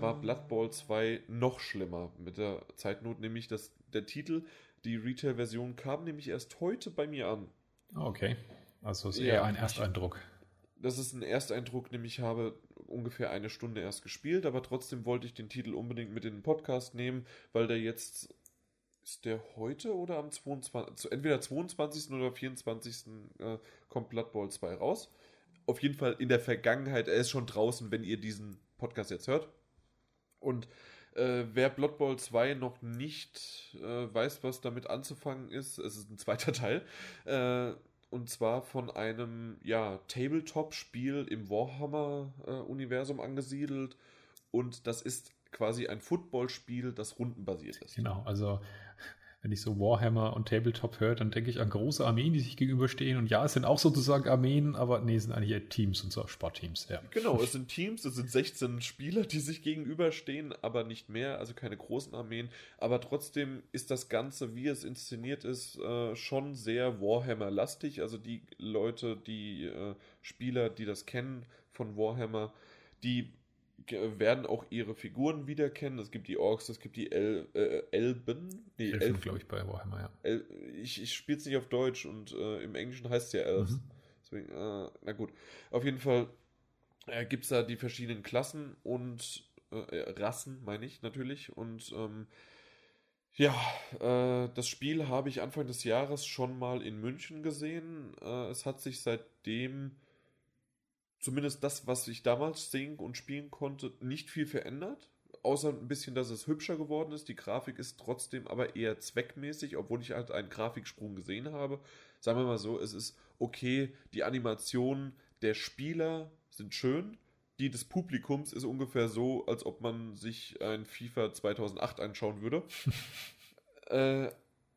da war Blood Bowl 2 noch schlimmer mit der Zeitnot, nämlich dass der Titel, die Retail-Version kam nämlich erst heute bei mir an. Okay. Also ist eher ja, ein Ersteindruck. Das ist ein Ersteindruck, nämlich ich habe ungefähr eine Stunde erst gespielt, aber trotzdem wollte ich den Titel unbedingt mit in den Podcast nehmen, weil der jetzt ist der heute oder am 22. Entweder 22. oder 24. Äh, kommt Blood Bowl 2 raus. Auf jeden Fall in der Vergangenheit, er ist schon draußen, wenn ihr diesen Podcast jetzt hört. Und äh, wer Blood Bowl 2 noch nicht äh, weiß, was damit anzufangen ist, es ist ein zweiter Teil. Äh, und zwar von einem ja, Tabletop-Spiel im Warhammer-Universum angesiedelt. Und das ist quasi ein Footballspiel, das rundenbasiert ist. Genau, also wenn ich so Warhammer und Tabletop höre, dann denke ich an große Armeen, die sich gegenüberstehen. Und ja, es sind auch sozusagen Armeen, aber nee, es sind eigentlich Teams und so Sportteams, ja. Genau, es sind Teams, es sind 16 Spieler, die sich gegenüberstehen, aber nicht mehr, also keine großen Armeen. Aber trotzdem ist das Ganze, wie es inszeniert ist, äh, schon sehr Warhammer-lastig. Also die Leute, die äh, Spieler, die das kennen von Warhammer, die werden auch ihre Figuren wiederkennen. Es gibt die Orks, es gibt die El äh, Elben. Nee, Elfen, Elfen glaube ich, bei Warhammer, ja. El ich ich spiele es nicht auf Deutsch und äh, im Englischen heißt es ja Elves. Mhm. Deswegen, äh, na gut. Auf jeden Fall äh, gibt es da die verschiedenen Klassen und äh, Rassen, meine ich natürlich. Und ähm, ja, äh, das Spiel habe ich Anfang des Jahres schon mal in München gesehen. Äh, es hat sich seitdem zumindest das, was ich damals sehen und spielen konnte, nicht viel verändert. Außer ein bisschen, dass es hübscher geworden ist. Die Grafik ist trotzdem aber eher zweckmäßig, obwohl ich halt einen Grafiksprung gesehen habe. Sagen wir mal so, es ist okay. Die Animationen der Spieler sind schön. Die des Publikums ist ungefähr so, als ob man sich ein FIFA 2008 anschauen würde. äh,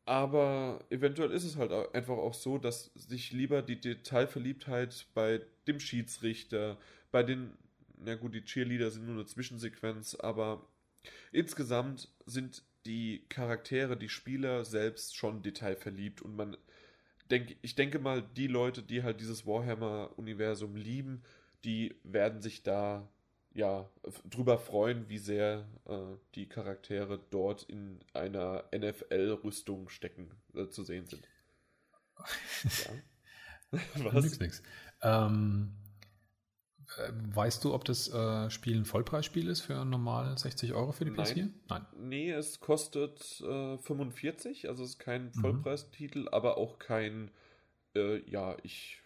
aber eventuell ist es halt einfach auch so, dass sich lieber die Detailverliebtheit bei dem Schiedsrichter, bei den, na gut, die Cheerleader sind nur eine Zwischensequenz, aber insgesamt sind die Charaktere, die Spieler selbst schon detailverliebt und man denke, ich denke mal, die Leute, die halt dieses Warhammer-Universum lieben, die werden sich da ja, drüber freuen, wie sehr äh, die Charaktere dort in einer NFL-Rüstung stecken, äh, zu sehen sind. ja. Was? Nix, nix. Ähm, äh, weißt du, ob das äh, Spiel ein Vollpreisspiel ist für normal 60 Euro für die PS4? Nein. Nein. Nee, es kostet äh, 45, also es ist kein mhm. Vollpreistitel, mhm. aber auch kein, äh, ja, ich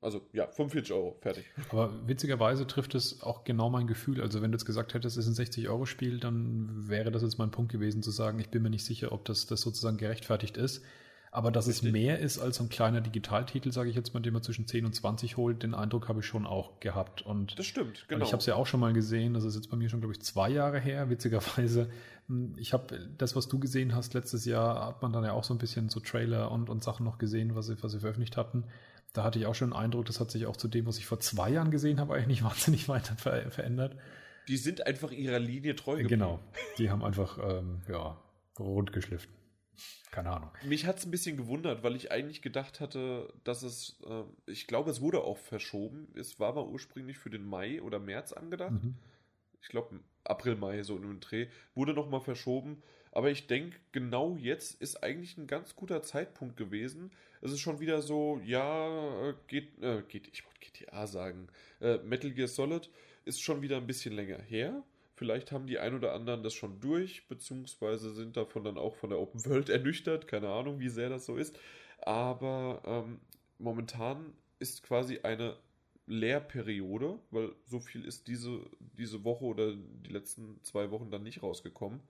also ja, 45 Euro, fertig. Aber witzigerweise trifft es auch genau mein Gefühl. Also wenn du jetzt gesagt hättest, es ist ein 60-Euro-Spiel, dann wäre das jetzt mein Punkt gewesen zu sagen, ich bin mir nicht sicher, ob das, das sozusagen gerechtfertigt ist. Aber dass Richtig. es mehr ist als so ein kleiner Digitaltitel, sage ich jetzt mal, den man zwischen 10 und 20 holt, den Eindruck habe ich schon auch gehabt. Und das stimmt, genau. Ich habe es ja auch schon mal gesehen, das ist jetzt bei mir schon, glaube ich, zwei Jahre her, witzigerweise. Ich habe das, was du gesehen hast letztes Jahr, hat man dann ja auch so ein bisschen so Trailer und, und Sachen noch gesehen, was sie, was sie veröffentlicht hatten da hatte ich auch schon den Eindruck, das hat sich auch zu dem, was ich vor zwei Jahren gesehen habe, eigentlich nicht wahnsinnig weiter ver verändert. Die sind einfach ihrer Linie treu geblieben. Genau, die haben einfach ähm, ja, rund geschliffen. Keine Ahnung. Mich hat es ein bisschen gewundert, weil ich eigentlich gedacht hatte, dass es, äh, ich glaube, es wurde auch verschoben. Es war mal ursprünglich für den Mai oder März angedacht. Mhm. Ich glaube, April, Mai, so in einem Dreh. Wurde nochmal verschoben. Aber ich denke, genau jetzt ist eigentlich ein ganz guter Zeitpunkt gewesen. Es ist schon wieder so, ja, geht, äh, geht ich wollte GTA sagen. Äh, Metal Gear Solid ist schon wieder ein bisschen länger her. Vielleicht haben die ein oder anderen das schon durch, beziehungsweise sind davon dann auch von der Open World ernüchtert. Keine Ahnung, wie sehr das so ist. Aber ähm, momentan ist quasi eine Lehrperiode, weil so viel ist diese, diese Woche oder die letzten zwei Wochen dann nicht rausgekommen.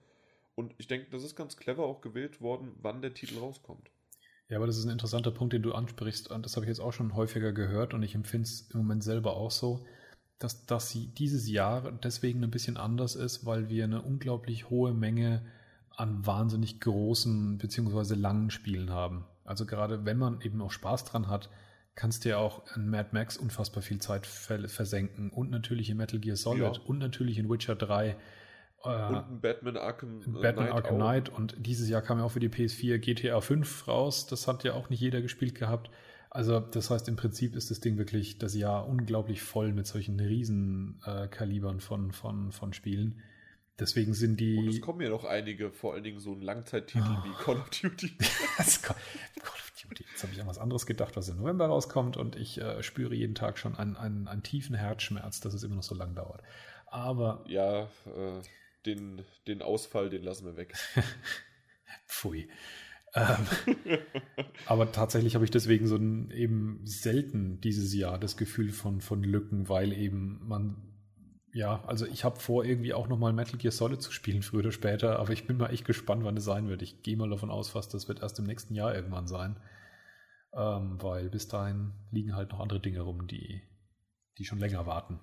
Und ich denke, das ist ganz clever auch gewählt worden, wann der Titel rauskommt. Ja, aber das ist ein interessanter Punkt, den du ansprichst. Und das habe ich jetzt auch schon häufiger gehört und ich empfinde es im Moment selber auch so, dass, dass dieses Jahr deswegen ein bisschen anders ist, weil wir eine unglaublich hohe Menge an wahnsinnig großen bzw. langen Spielen haben. Also gerade wenn man eben auch Spaß dran hat, kannst du ja auch in Mad Max unfassbar viel Zeit versenken und natürlich in Metal Gear Solid ja. und natürlich in Witcher 3 äh, und ein Batman Arkham, Batman Knight Arkham Knight. Und dieses Jahr kam ja auch für die PS4 GTA 5 raus. Das hat ja auch nicht jeder gespielt gehabt. Also das heißt, im Prinzip ist das Ding wirklich das Jahr unglaublich voll mit solchen riesen äh, von, von, von Spielen. Deswegen sind die. Und es kommen ja noch einige, vor allen Dingen so ein Langzeittitel oh. wie Call of Duty. Call of Duty. Jetzt habe ich an was anderes gedacht, was im November rauskommt und ich äh, spüre jeden Tag schon einen, einen, einen tiefen Herzschmerz, dass es immer noch so lang dauert. Aber. Ja, äh, den, den Ausfall, den lassen wir weg. Pfui. Ähm, aber tatsächlich habe ich deswegen so ein, eben selten dieses Jahr das Gefühl von, von Lücken, weil eben man, ja, also ich habe vor, irgendwie auch nochmal Metal Gear Solid zu spielen, früher oder später, aber ich bin mal echt gespannt, wann es sein wird. Ich gehe mal davon aus, fast das wird erst im nächsten Jahr irgendwann sein, ähm, weil bis dahin liegen halt noch andere Dinge rum, die, die schon länger warten.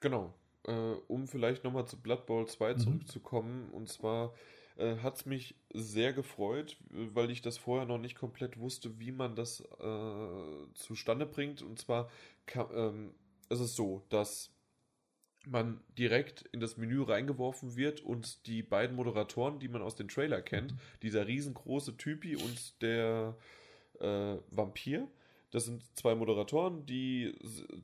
Genau. Äh, um vielleicht nochmal zu Blood Bowl 2 mhm. zurückzukommen, und zwar äh, hat es mich sehr gefreut, weil ich das vorher noch nicht komplett wusste, wie man das äh, zustande bringt. Und zwar kann, ähm, ist es so, dass man direkt in das Menü reingeworfen wird und die beiden Moderatoren, die man aus dem Trailer kennt, mhm. dieser riesengroße Typi und der äh, Vampir, das sind zwei Moderatoren, die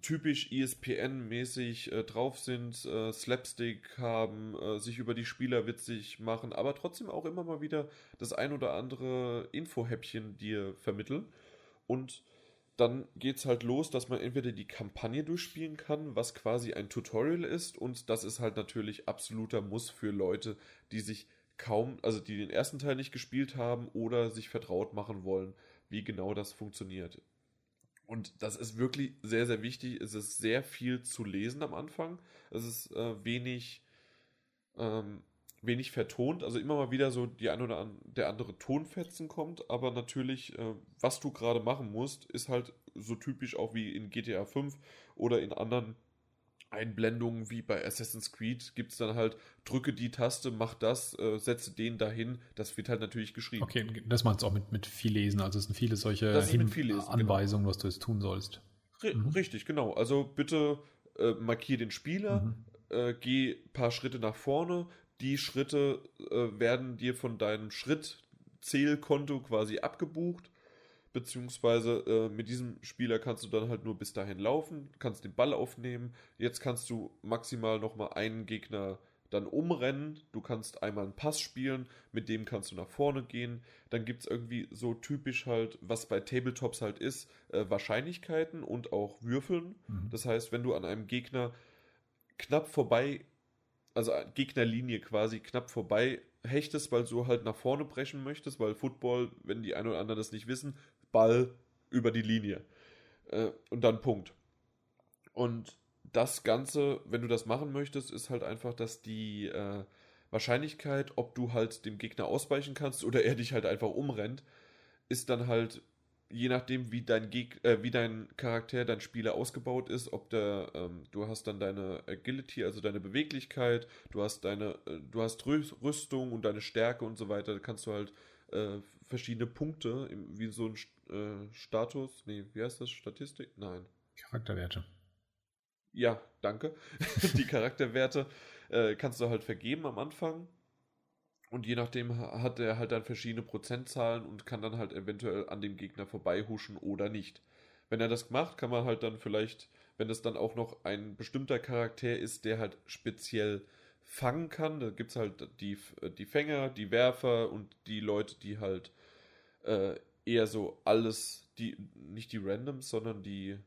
typisch ESPN-mäßig äh, drauf sind, äh, Slapstick haben, äh, sich über die Spieler witzig machen, aber trotzdem auch immer mal wieder das ein oder andere Infohäppchen dir vermitteln. Und dann geht es halt los, dass man entweder die Kampagne durchspielen kann, was quasi ein Tutorial ist, und das ist halt natürlich absoluter Muss für Leute, die sich kaum, also die den ersten Teil nicht gespielt haben oder sich vertraut machen wollen, wie genau das funktioniert. Und das ist wirklich sehr, sehr wichtig. Es ist sehr viel zu lesen am Anfang. Es ist äh, wenig, ähm, wenig vertont. Also immer mal wieder so die ein oder an, der andere Tonfetzen kommt. Aber natürlich, äh, was du gerade machen musst, ist halt so typisch auch wie in GTA 5 oder in anderen Einblendungen wie bei Assassin's Creed gibt es dann halt, drücke die Taste, mach das, äh, setze den dahin. Das wird halt natürlich geschrieben. Okay, das meinst du auch mit, mit viel Lesen. Also es sind viele solche lesen, genau. Anweisungen, genau. was du jetzt tun sollst. R mhm. Richtig, genau. Also bitte äh, markier den Spieler, mhm. äh, geh ein paar Schritte nach vorne. Die Schritte äh, werden dir von deinem Schrittzählkonto quasi abgebucht beziehungsweise äh, mit diesem Spieler kannst du dann halt nur bis dahin laufen, kannst den Ball aufnehmen. Jetzt kannst du maximal nochmal einen Gegner dann umrennen. Du kannst einmal einen Pass spielen, mit dem kannst du nach vorne gehen. Dann gibt es irgendwie so typisch halt, was bei Tabletops halt ist, äh, Wahrscheinlichkeiten und auch Würfeln. Mhm. Das heißt, wenn du an einem Gegner knapp vorbei, also Gegnerlinie quasi knapp vorbei hechtest, weil du halt nach vorne brechen möchtest, weil Football, wenn die einen oder anderen das nicht wissen, Ball über die Linie. Äh, und dann Punkt. Und das Ganze, wenn du das machen möchtest, ist halt einfach, dass die äh, Wahrscheinlichkeit, ob du halt dem Gegner ausweichen kannst oder er dich halt einfach umrennt, ist dann halt je nachdem, wie dein Geg äh, wie dein Charakter, dein Spieler ausgebaut ist, ob der, ähm, du hast dann deine Agility, also deine Beweglichkeit, du hast deine, äh, du hast Rüstung und deine Stärke und so weiter, kannst du halt äh, verschiedene Punkte, wie so ein äh, Status, nee, wie heißt das? Statistik? Nein. Charakterwerte. Ja, danke. die Charakterwerte äh, kannst du halt vergeben am Anfang. Und je nachdem hat er halt dann verschiedene Prozentzahlen und kann dann halt eventuell an dem Gegner vorbeihuschen oder nicht. Wenn er das macht, kann man halt dann vielleicht, wenn es dann auch noch ein bestimmter Charakter ist, der halt speziell fangen kann, da gibt es halt die, die Fänger, die Werfer und die Leute, die halt äh, eher so alles, die, nicht die Randoms, sondern die,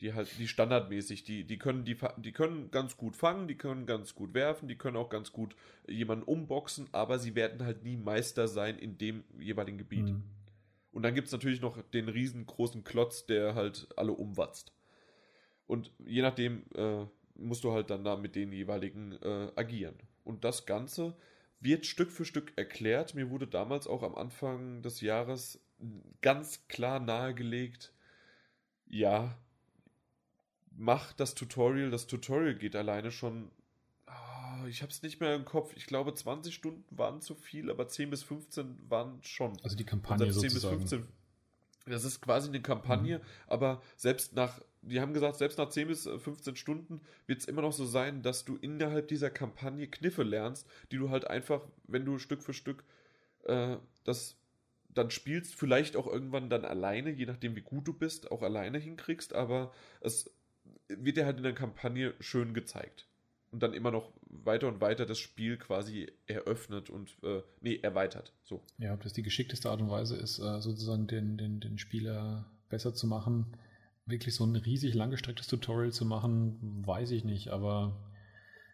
die halt, die standardmäßig, die, die können, die, die können ganz gut fangen, die können ganz gut werfen, die können auch ganz gut jemanden umboxen, aber sie werden halt nie Meister sein in dem jeweiligen Gebiet. Mhm. Und dann gibt es natürlich noch den riesengroßen Klotz, der halt alle umwatzt. Und je nachdem äh, musst du halt dann da mit den jeweiligen äh, agieren. Und das Ganze wird Stück für Stück erklärt. Mir wurde damals auch am Anfang des Jahres ganz klar nahegelegt, ja, mach das Tutorial. Das Tutorial geht alleine schon, oh, ich habe es nicht mehr im Kopf. Ich glaube, 20 Stunden waren zu viel, aber 10 bis 15 waren schon. Also die Kampagne also 10 sozusagen. bis 15. Das ist quasi eine Kampagne, mhm. aber selbst nach, die haben gesagt, selbst nach 10 bis 15 Stunden wird es immer noch so sein, dass du innerhalb dieser Kampagne Kniffe lernst, die du halt einfach, wenn du Stück für Stück äh, das dann spielst, vielleicht auch irgendwann dann alleine, je nachdem wie gut du bist, auch alleine hinkriegst, aber es wird dir halt in der Kampagne schön gezeigt. und dann immer noch weiter und weiter das Spiel quasi eröffnet und äh, nee, erweitert. So. Ja, ob das die geschickteste Art und Weise ist, äh, sozusagen den, den, den Spieler besser zu machen, wirklich so ein riesig langgestrecktes Tutorial zu machen, weiß ich nicht, aber.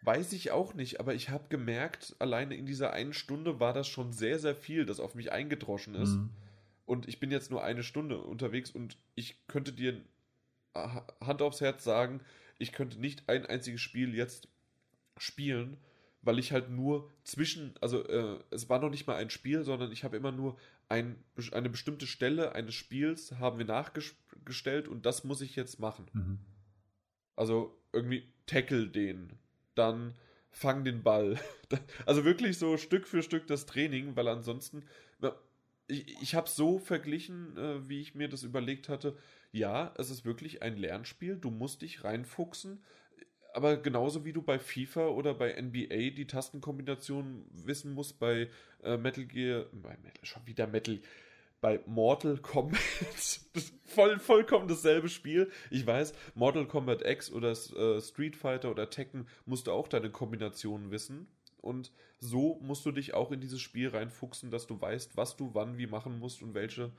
Weiß ich auch nicht, aber ich habe gemerkt, alleine in dieser einen Stunde war das schon sehr, sehr viel, das auf mich eingedroschen ist. Mhm. Und ich bin jetzt nur eine Stunde unterwegs und ich könnte dir Hand aufs Herz sagen, ich könnte nicht ein einziges Spiel jetzt spielen, weil ich halt nur zwischen, also äh, es war noch nicht mal ein Spiel, sondern ich habe immer nur ein, eine bestimmte Stelle eines Spiels haben wir nachgestellt und das muss ich jetzt machen. Mhm. Also irgendwie tackle den, dann fang den Ball. Also wirklich so Stück für Stück das Training, weil ansonsten, ich, ich habe so verglichen, äh, wie ich mir das überlegt hatte. Ja, es ist wirklich ein Lernspiel, du musst dich reinfuchsen aber genauso wie du bei FIFA oder bei NBA die Tastenkombination wissen musst, bei äh, Metal Gear, bei Metal, schon wieder Metal, bei Mortal Kombat, voll, vollkommen dasselbe Spiel. Ich weiß, Mortal Kombat X oder äh, Street Fighter oder Tekken musst du auch deine Kombinationen wissen. Und so musst du dich auch in dieses Spiel reinfuchsen, dass du weißt, was du wann wie machen musst und welche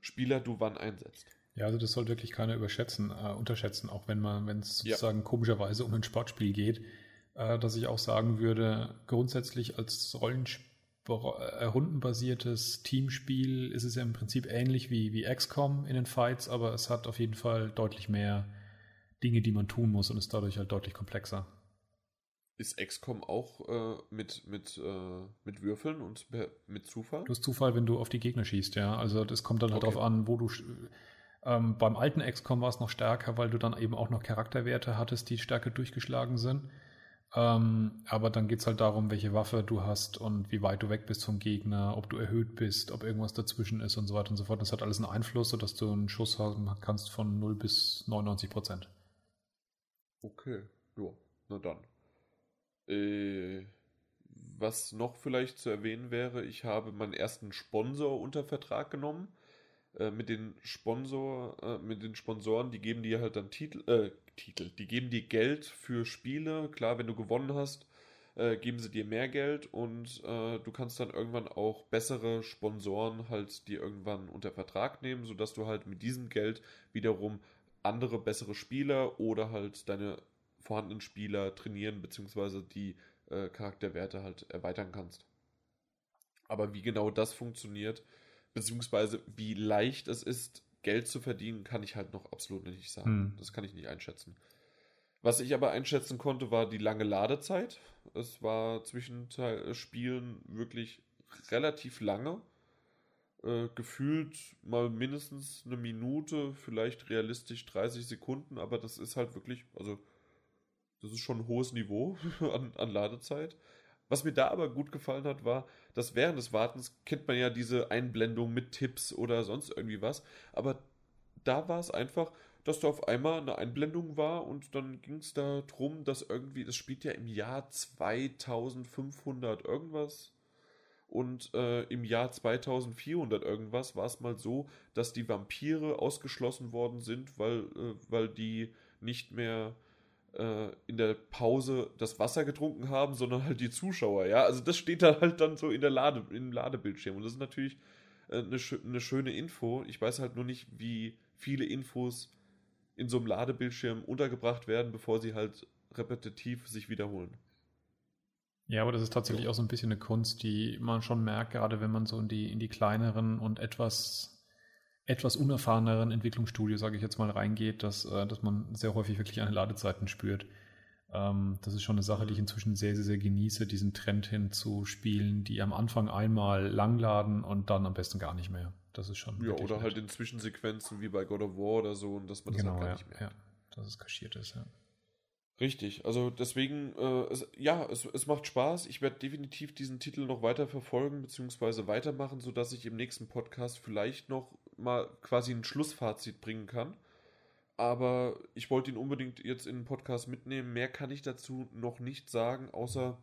Spieler du wann einsetzt. Ja, also das soll wirklich keiner überschätzen, äh, unterschätzen, auch wenn man, wenn es sozusagen ja. komischerweise um ein Sportspiel geht, äh, dass ich auch sagen würde, grundsätzlich als Rollenspiel äh, rundenbasiertes Teamspiel ist es ja im Prinzip ähnlich wie, wie XCOM in den Fights, aber es hat auf jeden Fall deutlich mehr Dinge, die man tun muss und ist dadurch halt deutlich komplexer. Ist XCOM auch äh, mit, mit, äh, mit Würfeln und mit Zufall? Du hast Zufall, wenn du auf die Gegner schießt, ja. Also das kommt dann halt okay. darauf an, wo du ähm, beim alten XCOM war es noch stärker, weil du dann eben auch noch Charakterwerte hattest, die stärker durchgeschlagen sind. Ähm, aber dann geht es halt darum, welche Waffe du hast und wie weit du weg bist vom Gegner, ob du erhöht bist, ob irgendwas dazwischen ist und so weiter und so fort. Das hat alles einen Einfluss, sodass du einen Schuss haben kannst von 0 bis 99 Prozent. Okay, ja, na dann. Äh, was noch vielleicht zu erwähnen wäre, ich habe meinen ersten Sponsor unter Vertrag genommen. Äh, mit den Sponsor, äh, mit den Sponsoren, die geben dir halt dann Titel, äh, Titel, die geben dir Geld für Spiele. Klar, wenn du gewonnen hast, äh, geben sie dir mehr Geld und äh, du kannst dann irgendwann auch bessere Sponsoren halt dir irgendwann unter Vertrag nehmen, sodass du halt mit diesem Geld wiederum andere bessere Spieler oder halt deine vorhandenen Spieler trainieren bzw. die äh, Charakterwerte halt erweitern kannst. Aber wie genau das funktioniert, beziehungsweise wie leicht es ist, Geld zu verdienen, kann ich halt noch absolut nicht sagen. Hm. Das kann ich nicht einschätzen. Was ich aber einschätzen konnte, war die lange Ladezeit. Es war zwischen Spielen wirklich relativ lange. Äh, gefühlt mal mindestens eine Minute, vielleicht realistisch 30 Sekunden, aber das ist halt wirklich, also das ist schon ein hohes Niveau an, an Ladezeit. Was mir da aber gut gefallen hat, war, dass während des Wartens kennt man ja diese Einblendung mit Tipps oder sonst irgendwie was. Aber da war es einfach, dass da auf einmal eine Einblendung war und dann ging es da drum, dass irgendwie, das spielt ja im Jahr 2500 irgendwas. Und äh, im Jahr 2400 irgendwas war es mal so, dass die Vampire ausgeschlossen worden sind, weil, äh, weil die nicht mehr in der Pause das Wasser getrunken haben, sondern halt die Zuschauer, ja. Also das steht da halt dann so in der Lade, im Ladebildschirm. Und das ist natürlich äh, eine, eine schöne Info. Ich weiß halt nur nicht, wie viele Infos in so einem Ladebildschirm untergebracht werden, bevor sie halt repetitiv sich wiederholen. Ja, aber das ist tatsächlich auch so ein bisschen eine Kunst, die man schon merkt, gerade wenn man so in die, in die kleineren und etwas etwas unerfahreneren Entwicklungsstudio, sage ich jetzt mal, reingeht, dass, äh, dass man sehr häufig wirklich eine Ladezeiten spürt. Ähm, das ist schon eine Sache, die ich mhm. inzwischen sehr, sehr, sehr genieße, diesen Trend hin zu Spielen, die am Anfang einmal langladen und dann am besten gar nicht mehr. Das ist schon. Ja, oder nett. halt in Zwischensequenzen wie bei God of War oder so, und dass man das genau, halt gar ja, nicht mehr. Ja, dass es kaschiert ist, ja. Richtig, also deswegen, äh, es, ja, es, es macht Spaß. Ich werde definitiv diesen Titel noch weiter verfolgen bzw. weitermachen, sodass ich im nächsten Podcast vielleicht noch mal quasi ein Schlussfazit bringen kann. Aber ich wollte ihn unbedingt jetzt in den Podcast mitnehmen. Mehr kann ich dazu noch nicht sagen, außer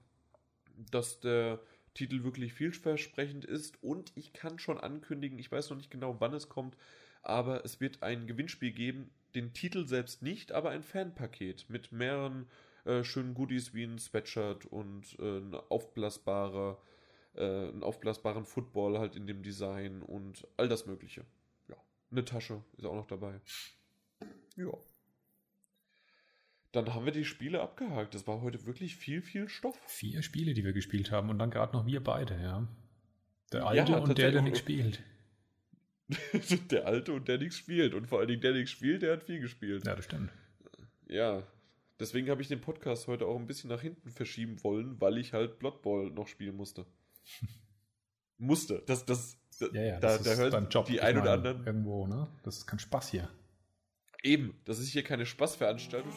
dass der Titel wirklich vielversprechend ist. Und ich kann schon ankündigen, ich weiß noch nicht genau, wann es kommt, aber es wird ein Gewinnspiel geben. Den Titel selbst nicht, aber ein Fanpaket mit mehreren äh, schönen Goodies wie ein Sweatshirt und äh, ein aufblasbarer, äh, einen aufblasbaren Football halt in dem Design und all das Mögliche. Eine Tasche ist auch noch dabei. Ja. Dann haben wir die Spiele abgehakt. Das war heute wirklich viel, viel Stoff. Vier Spiele, die wir gespielt haben und dann gerade noch wir beide, ja. Der Alte ja, und der, der nichts spielt. der Alte und der nichts spielt. Und vor allen Dingen der nichts spielt, der hat viel gespielt. Ja, das stimmt. Ja, deswegen habe ich den Podcast heute auch ein bisschen nach hinten verschieben wollen, weil ich halt Blood Bowl noch spielen musste. musste. Das, das, ja, ja, da, das da hört beim Job, die ein oder anderen. Irgendwo, ne? Das ist kein Spaß hier. Eben, das ist hier keine Spaßveranstaltung.